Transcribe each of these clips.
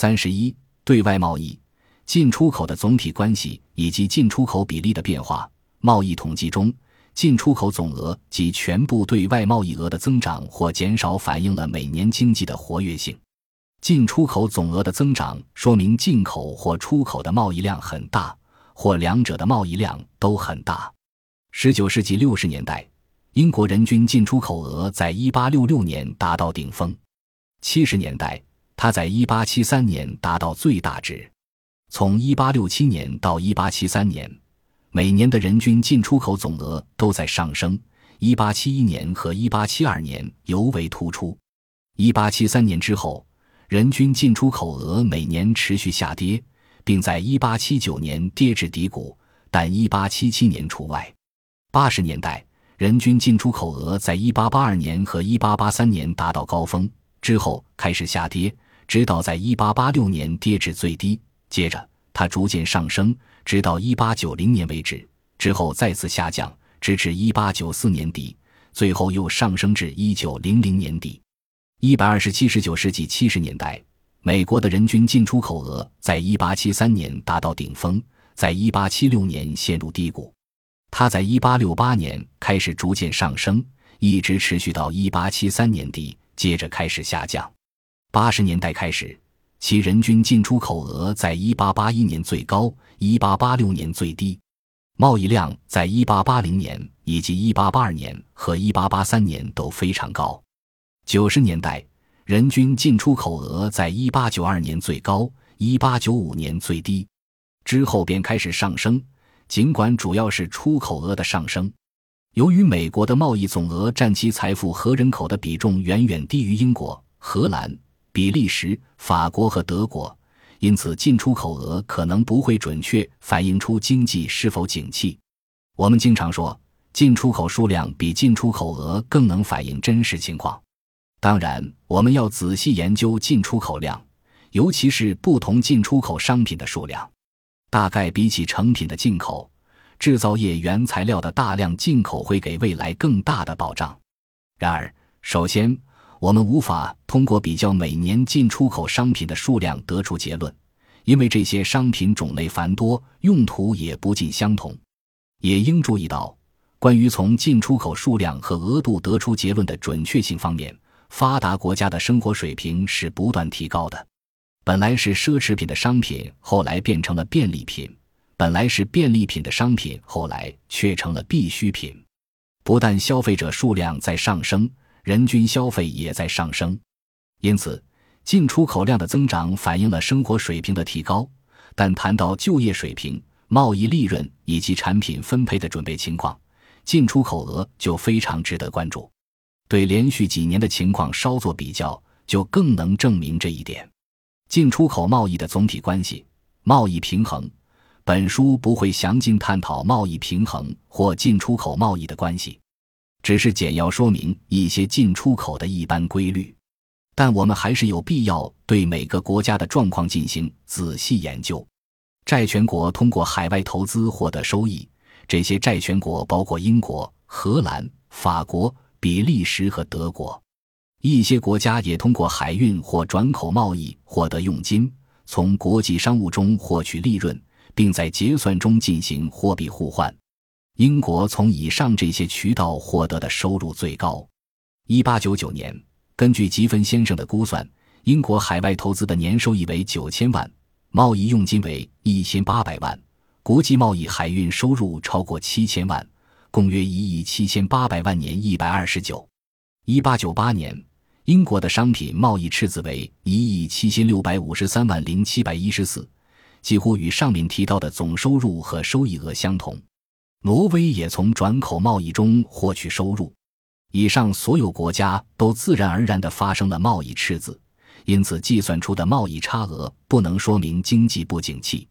三十一、对外贸易、进出口的总体关系以及进出口比例的变化。贸易统计中，进出口总额及全部对外贸易额的增长或减少，反映了每年经济的活跃性。进出口总额的增长说明进口或出口的贸易量很大，或两者的贸易量都很大。十九世纪六十年代，英国人均进出口额在一八六六年达到顶峰，七十年代。它在一八七三年达到最大值，从一八六七年到一八七三年，每年的人均进出口总额都在上升。一八七一年和一八七二年尤为突出。一八七三年之后，人均进出口额每年持续下跌，并在一八七九年跌至低谷，但一八七七年除外。八十年代，人均进出口额在一八八二年和一八八三年达到高峰，之后开始下跌。直到在1886年跌至最低，接着它逐渐上升，直到1890年为止，之后再次下降，直至1894年底，最后又上升至1900年底。127-19世纪70年代，美国的人均进出口额在1873年达到顶峰，在1876年陷入低谷，它在1868年开始逐渐上升，一直持续到1873年底，接着开始下降。八十年代开始，其人均进出口额在一八八一年最高，一八八六年最低；贸易量在一八八零年以及一八八二年和一八八三年都非常高。九十年代，人均进出口额在一八九二年最高，一八九五年最低，之后便开始上升。尽管主要是出口额的上升，由于美国的贸易总额占其财富和人口的比重远远低于英国、荷兰。比利时、法国和德国，因此进出口额可能不会准确反映出经济是否景气。我们经常说，进出口数量比进出口额更能反映真实情况。当然，我们要仔细研究进出口量，尤其是不同进出口商品的数量。大概比起成品的进口，制造业原材料的大量进口会给未来更大的保障。然而，首先。我们无法通过比较每年进出口商品的数量得出结论，因为这些商品种类繁多，用途也不尽相同。也应注意到，关于从进出口数量和额度得出结论的准确性方面，发达国家的生活水平是不断提高的。本来是奢侈品的商品，后来变成了便利品；本来是便利品的商品，后来却成了必需品。不但消费者数量在上升。人均消费也在上升，因此进出口量的增长反映了生活水平的提高。但谈到就业水平、贸易利润以及产品分配的准备情况，进出口额就非常值得关注。对连续几年的情况稍作比较，就更能证明这一点。进出口贸易的总体关系、贸易平衡，本书不会详尽探讨贸易平衡或进出口贸易的关系。只是简要说明一些进出口的一般规律，但我们还是有必要对每个国家的状况进行仔细研究。债权国通过海外投资获得收益，这些债权国包括英国、荷兰、法国、比利时和德国。一些国家也通过海运或转口贸易获得佣金，从国际商务中获取利润，并在结算中进行货币互换。英国从以上这些渠道获得的收入最高。一八九九年，根据吉芬先生的估算，英国海外投资的年收益为九千万，贸易佣金为一千八百万，国际贸易海运收入超过七千万，共约一亿七千八百万年一百二十九。一八九八年，英国的商品贸易赤字为一亿七千六百五十三万零七百一十四，几乎与上面提到的总收入和收益额相同。挪威也从转口贸易中获取收入，以上所有国家都自然而然地发生了贸易赤字，因此计算出的贸易差额不能说明经济不景气。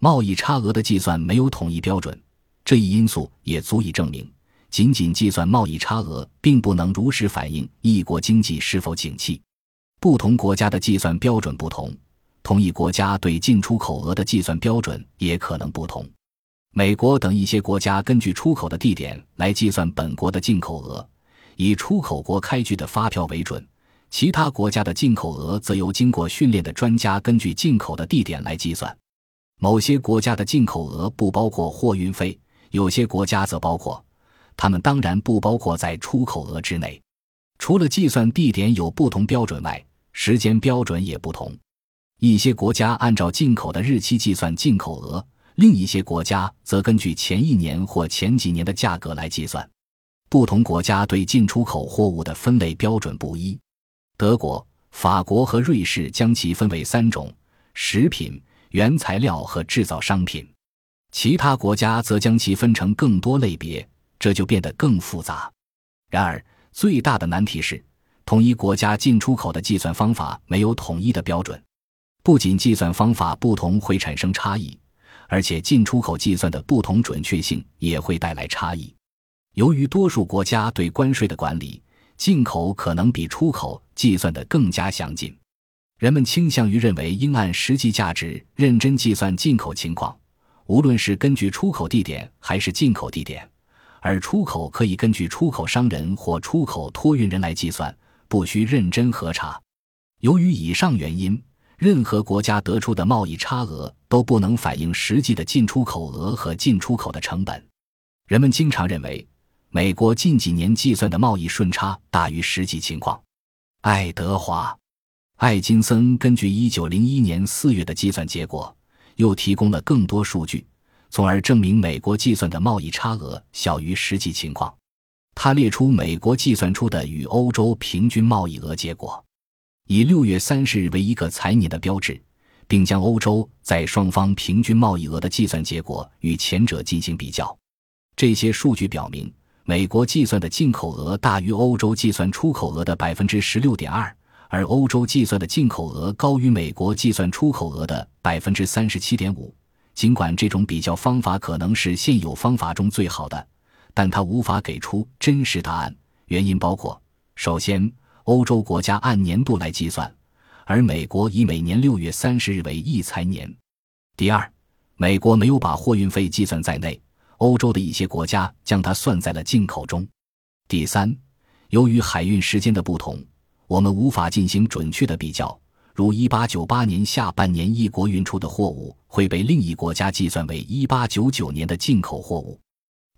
贸易差额的计算没有统一标准，这一因素也足以证明，仅仅计算贸易差额并不能如实反映一国经济是否景气。不同国家的计算标准不同，同一国家对进出口额的计算标准也可能不同。美国等一些国家根据出口的地点来计算本国的进口额，以出口国开具的发票为准，其他国家的进口额则由经过训练的专家根据进口的地点来计算。某些国家的进口额不包括货运费，有些国家则包括，它们当然不包括在出口额之内。除了计算地点有不同标准外，时间标准也不同。一些国家按照进口的日期计算进口额，另一些国家则根据前一年或前几年的价格来计算。不同国家对进出口货物的分类标准不一。德国、法国和瑞士将其分为三种：食品、原材料和制造商品。其他国家则将其分成更多类别，这就变得更复杂。然而，最大的难题是，同一国家进出口的计算方法没有统一的标准。不仅计算方法不同会产生差异，而且进出口计算的不同准确性也会带来差异。由于多数国家对关税的管理，进口可能比出口计算的更加详尽。人们倾向于认为应按实际价值认真计算进口情况，无论是根据出口地点还是进口地点，而出口可以根据出口商人或出口托运人来计算，不需认真核查。由于以上原因。任何国家得出的贸易差额都不能反映实际的进出口额和进出口的成本。人们经常认为，美国近几年计算的贸易顺差大于实际情况。爱德华·艾金森根据1901年4月的计算结果，又提供了更多数据，从而证明美国计算的贸易差额小于实际情况。他列出美国计算出的与欧洲平均贸易额结果。以六月三十日为一个财年的标志，并将欧洲在双方平均贸易额的计算结果与前者进行比较。这些数据表明，美国计算的进口额大于欧洲计算出口额的百分之十六点二，而欧洲计算的进口额高于美国计算出口额的百分之三十七点五。尽管这种比较方法可能是现有方法中最好的，但它无法给出真实答案。原因包括：首先，欧洲国家按年度来计算，而美国以每年六月三十日为一财年。第二，美国没有把货运费计算在内，欧洲的一些国家将它算在了进口中。第三，由于海运时间的不同，我们无法进行准确的比较。如一八九八年下半年一国运出的货物会被另一国家计算为一八九九年的进口货物。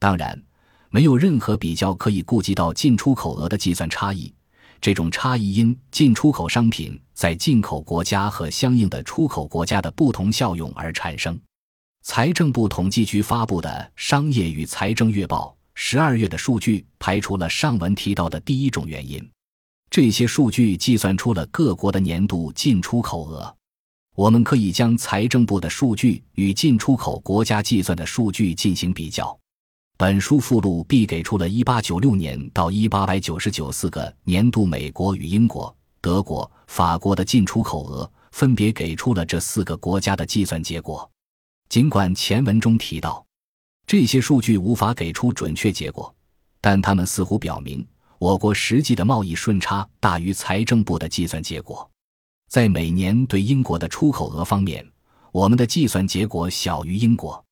当然，没有任何比较可以顾及到进出口额的计算差异。这种差异因进出口商品在进口国家和相应的出口国家的不同效用而产生。财政部统计局发布的《商业与财政月报》十二月的数据排除了上文提到的第一种原因。这些数据计算出了各国的年度进出口额。我们可以将财政部的数据与进出口国家计算的数据进行比较。本书附录 B 给出了1896年到1899四个年度美国与英国、德国、法国的进出口额，分别给出了这四个国家的计算结果。尽管前文中提到，这些数据无法给出准确结果，但他们似乎表明我国实际的贸易顺差大于财政部的计算结果。在每年对英国的出口额方面，我们的计算结果小于英国。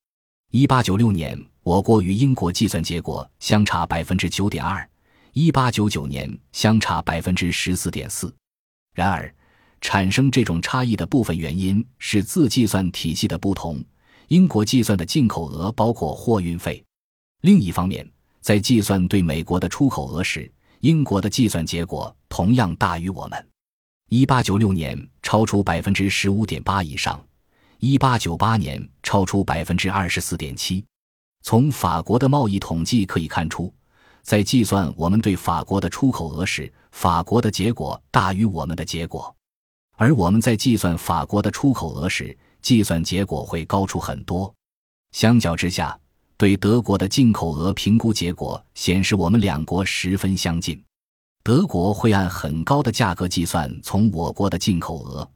1896年。我国与英国计算结果相差百分之九点二，一八九九年相差百分之十四点四。然而，产生这种差异的部分原因是自计算体系的不同。英国计算的进口额包括货运费。另一方面，在计算对美国的出口额时，英国的计算结果同样大于我们。一八九六年超出百分之十五点八以上，一八九八年超出百分之二十四点七。从法国的贸易统计可以看出，在计算我们对法国的出口额时，法国的结果大于我们的结果；而我们在计算法国的出口额时，计算结果会高出很多。相较之下，对德国的进口额评估结果显示我们两国十分相近。德国会按很高的价格计算从我国的进口额，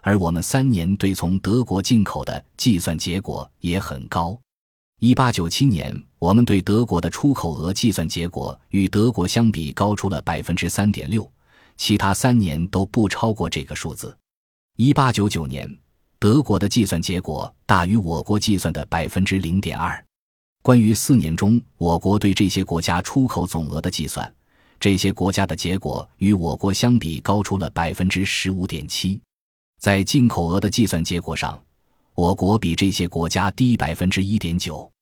而我们三年对从德国进口的计算结果也很高。一八九七年，我们对德国的出口额计算结果与德国相比高出了百分之三点六，其他三年都不超过这个数字。一八九九年，德国的计算结果大于我国计算的百分之零点二。关于四年中我国对这些国家出口总额的计算，这些国家的结果与我国相比高出了百分之十五点七。在进口额的计算结果上，我国比这些国家低百分之一点九。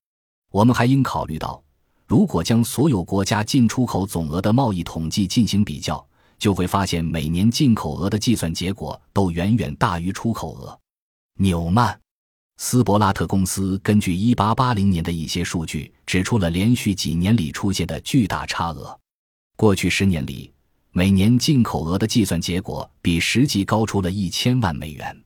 我们还应考虑到，如果将所有国家进出口总额的贸易统计进行比较，就会发现每年进口额的计算结果都远远大于出口额。纽曼斯伯拉特公司根据1880年的一些数据，指出了连续几年里出现的巨大差额。过去十年里，每年进口额的计算结果比实际高出了一千万美元。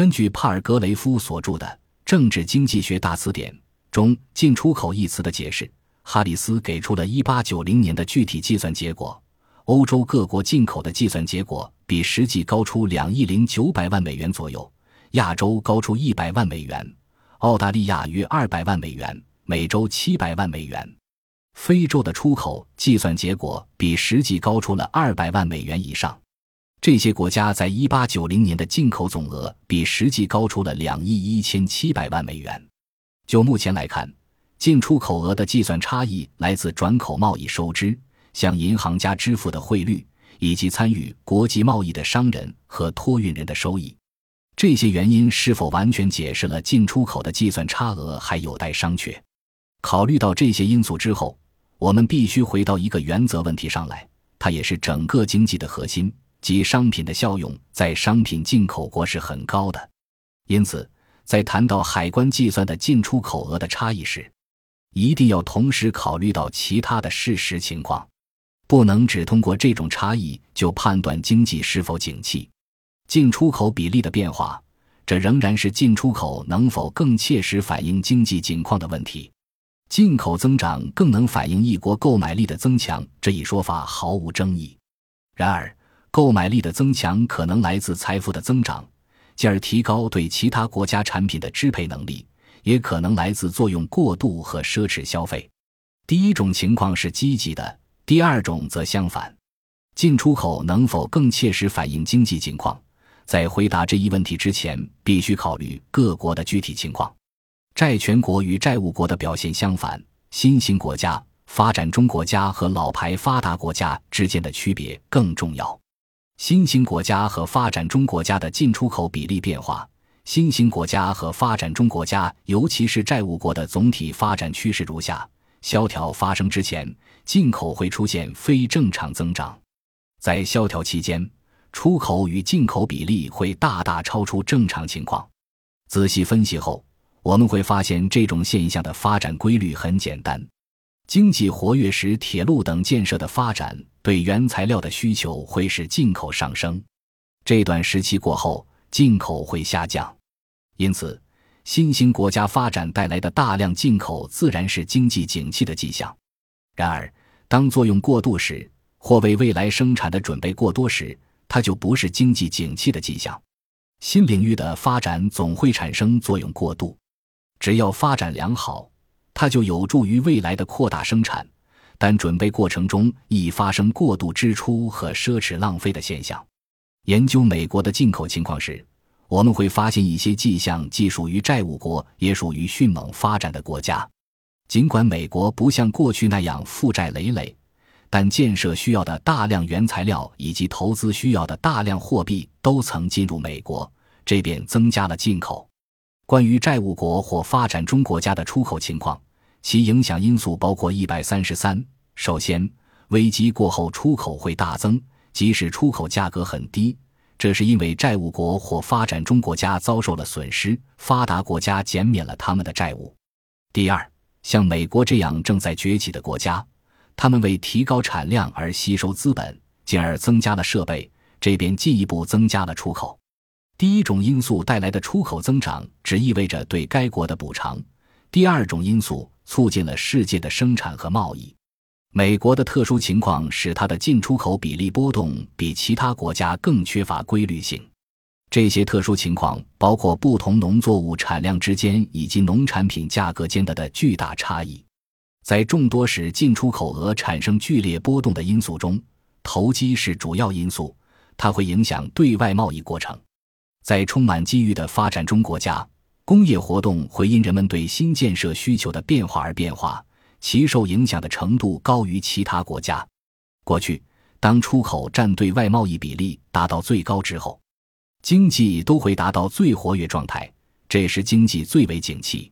根据帕尔格雷夫所著的《政治经济学大词典》中“进出口”一词的解释，哈里斯给出了一八九零年的具体计算结果：欧洲各国进口的计算结果比实际高出两亿零九百万美元左右。亚洲高出一百万美元，澳大利亚约二百万美元，美洲七百万美元，非洲的出口计算结果比实际高出了二百万美元以上。这些国家在一八九零年的进口总额比实际高出了两亿一千七百万美元。就目前来看，进出口额的计算差异来自转口贸易收支、向银行家支付的汇率，以及参与国际贸易的商人和托运人的收益。这些原因是否完全解释了进出口的计算差额，还有待商榷。考虑到这些因素之后，我们必须回到一个原则问题上来，它也是整个经济的核心，即商品的效用在商品进口国是很高的。因此，在谈到海关计算的进出口额的差异时，一定要同时考虑到其他的事实情况，不能只通过这种差异就判断经济是否景气。进出口比例的变化，这仍然是进出口能否更切实反映经济景况的问题。进口增长更能反映一国购买力的增强，这一说法毫无争议。然而，购买力的增强可能来自财富的增长，进而提高对其他国家产品的支配能力；也可能来自作用过度和奢侈消费。第一种情况是积极的，第二种则相反。进出口能否更切实反映经济情况？在回答这一问题之前，必须考虑各国的具体情况。债权国与债务国的表现相反，新兴国家、发展中国家和老牌发达国家之间的区别更重要。新兴国家和发展中国家的进出口比例变化，新兴国家和发展中国家，尤其是债务国的总体发展趋势如下：萧条发生之前，进口会出现非正常增长；在萧条期间。出口与进口比例会大大超出正常情况。仔细分析后，我们会发现这种现象的发展规律很简单：经济活跃时，铁路等建设的发展对原材料的需求会使进口上升；这段时期过后，进口会下降。因此，新兴国家发展带来的大量进口自然是经济景气的迹象。然而，当作用过度时，或为未来生产的准备过多时，它就不是经济景气的迹象。新领域的发展总会产生作用过度，只要发展良好，它就有助于未来的扩大生产。但准备过程中易发生过度支出和奢侈浪费的现象。研究美国的进口情况时，我们会发现一些迹象既属于债务国，也属于迅猛发展的国家。尽管美国不像过去那样负债累累。但建设需要的大量原材料以及投资需要的大量货币都曾进入美国，这便增加了进口。关于债务国或发展中国家的出口情况，其影响因素包括一百三十三。首先，危机过后出口会大增，即使出口价格很低，这是因为债务国或发展中国家遭受了损失，发达国家减免了他们的债务。第二，像美国这样正在崛起的国家。他们为提高产量而吸收资本，进而增加了设备，这便进一步增加了出口。第一种因素带来的出口增长，只意味着对该国的补偿；第二种因素促进了世界的生产和贸易。美国的特殊情况使它的进出口比例波动比其他国家更缺乏规律性。这些特殊情况包括不同农作物产量之间以及农产品价格间的的巨大差异。在众多使进出口额产生剧烈波动的因素中，投机是主要因素，它会影响对外贸易过程。在充满机遇的发展中国家，工业活动会因人们对新建设需求的变化而变化，其受影响的程度高于其他国家。过去，当出口占对外贸易比例达到最高之后，经济都会达到最活跃状态，这时经济最为景气。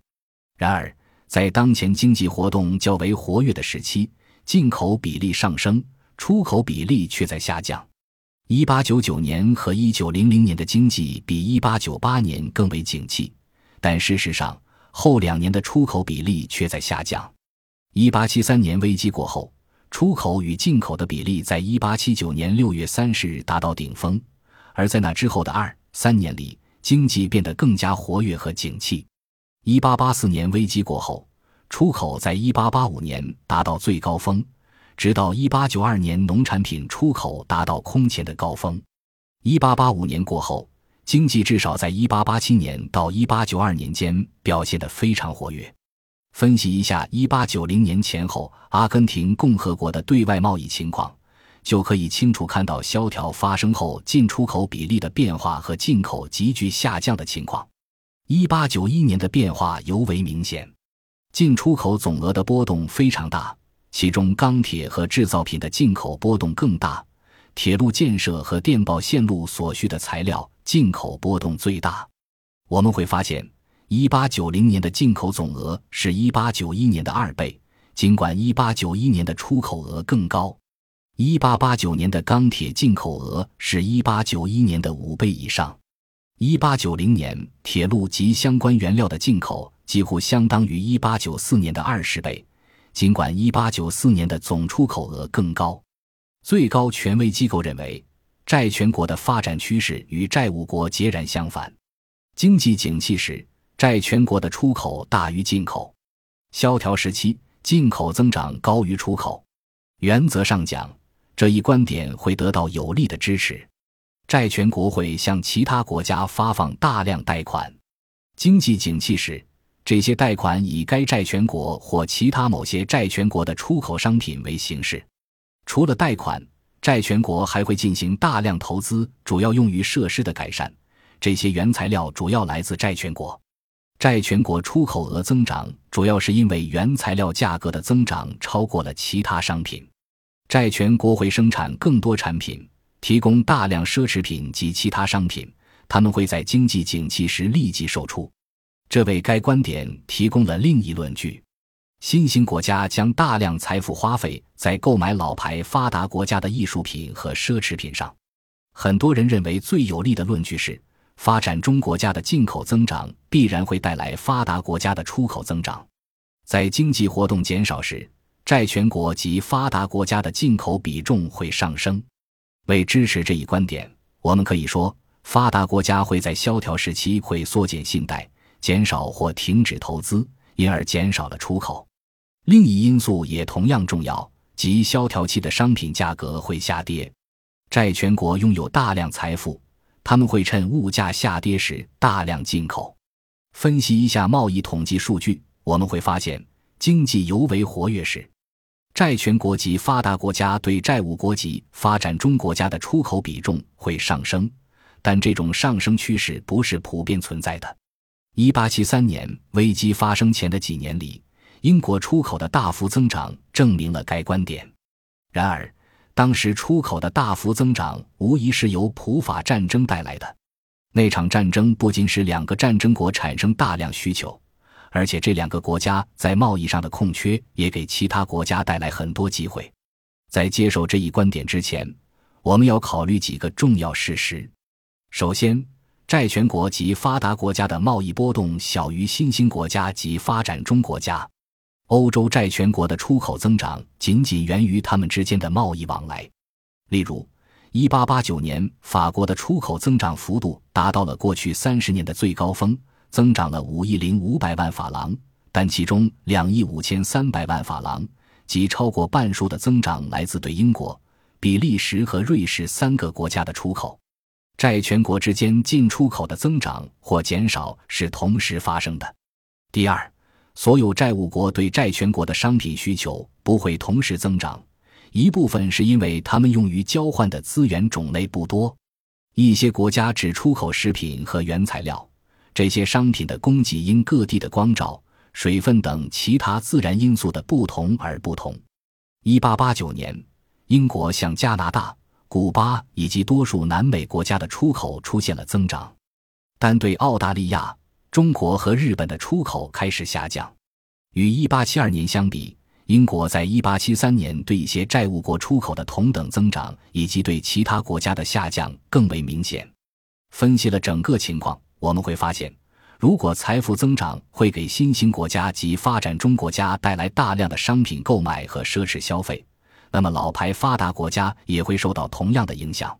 然而，在当前经济活动较为活跃的时期，进口比例上升，出口比例却在下降。一八九九年和一九零零年的经济比一八九八年更为景气，但事实上后两年的出口比例却在下降。一八七三年危机过后，出口与进口的比例在一八七九年六月三十日达到顶峰，而在那之后的二三年里，经济变得更加活跃和景气。一八八四年危机过后，出口在一八八五年达到最高峰。直到一八九二年，农产品出口达到空前的高峰。一八八五年过后，经济至少在一八八七年到一八九二年间表现得非常活跃。分析一下一八九零年前后阿根廷共和国的对外贸易情况，就可以清楚看到萧条发生后进出口比例的变化和进口急剧下降的情况。一八九一年的变化尤为明显，进出口总额的波动非常大。其中，钢铁和制造品的进口波动更大，铁路建设和电报线路所需的材料进口波动最大。我们会发现，一八九零年的进口总额是一八九一年的二倍，尽管一八九一年的出口额更高。一八八九年的钢铁进口额是一八九一年的五倍以上。一八九零年，铁路及相关原料的进口几乎相当于一八九四年的二十倍。尽管1894年的总出口额更高，最高权威机构认为，债权国的发展趋势与债务国截然相反。经济景气时，债权国的出口大于进口；萧条时期，进口增长高于出口。原则上讲，这一观点会得到有力的支持。债权国会向其他国家发放大量贷款。经济景气时，这些贷款以该债权国或其他某些债权国的出口商品为形式。除了贷款，债权国还会进行大量投资，主要用于设施的改善。这些原材料主要来自债权国。债权国出口额增长，主要是因为原材料价格的增长超过了其他商品。债权国会生产更多产品，提供大量奢侈品及其他商品，他们会在经济景气时立即售出。这为该观点提供了另一论据：新兴国家将大量财富花费在购买老牌发达国家的艺术品和奢侈品上。很多人认为最有力的论据是，发展中国家的进口增长必然会带来发达国家的出口增长。在经济活动减少时，债权国及发达国家的进口比重会上升。为支持这一观点，我们可以说，发达国家会在萧条时期会缩减信贷。减少或停止投资，因而减少了出口。另一因素也同样重要，即萧条期的商品价格会下跌。债权国拥有大量财富，他们会趁物价下跌时大量进口。分析一下贸易统计数据，我们会发现，经济尤为活跃时，债权国及发达国家对债务国及发展中国家的出口比重会上升，但这种上升趋势不是普遍存在的。一八七三年危机发生前的几年里，英国出口的大幅增长证明了该观点。然而，当时出口的大幅增长无疑是由普法战争带来的。那场战争不仅使两个战争国产生大量需求，而且这两个国家在贸易上的空缺也给其他国家带来很多机会。在接受这一观点之前，我们要考虑几个重要事实。首先，债权国及发达国家的贸易波动小于新兴国家及发展中国家。欧洲债权国的出口增长仅仅源于他们之间的贸易往来。例如，1889年，法国的出口增长幅度达到了过去三十年的最高峰，增长了5亿零五百万法郎，但其中2亿五千三百万法郎，即超过半数的增长来自对英国、比利时和瑞士三个国家的出口。债权国之间进出口的增长或减少是同时发生的。第二，所有债务国对债权国的商品需求不会同时增长，一部分是因为他们用于交换的资源种类不多。一些国家只出口食品和原材料，这些商品的供给因各地的光照、水分等其他自然因素的不同而不同。一八八九年。英国向加拿大、古巴以及多数南美国家的出口出现了增长，但对澳大利亚、中国和日本的出口开始下降。与1872年相比，英国在1873年对一些债务国出口的同等增长，以及对其他国家的下降更为明显。分析了整个情况，我们会发现，如果财富增长会给新兴国家及发展中国家带来大量的商品购买和奢侈消费。那么，老牌发达国家也会受到同样的影响。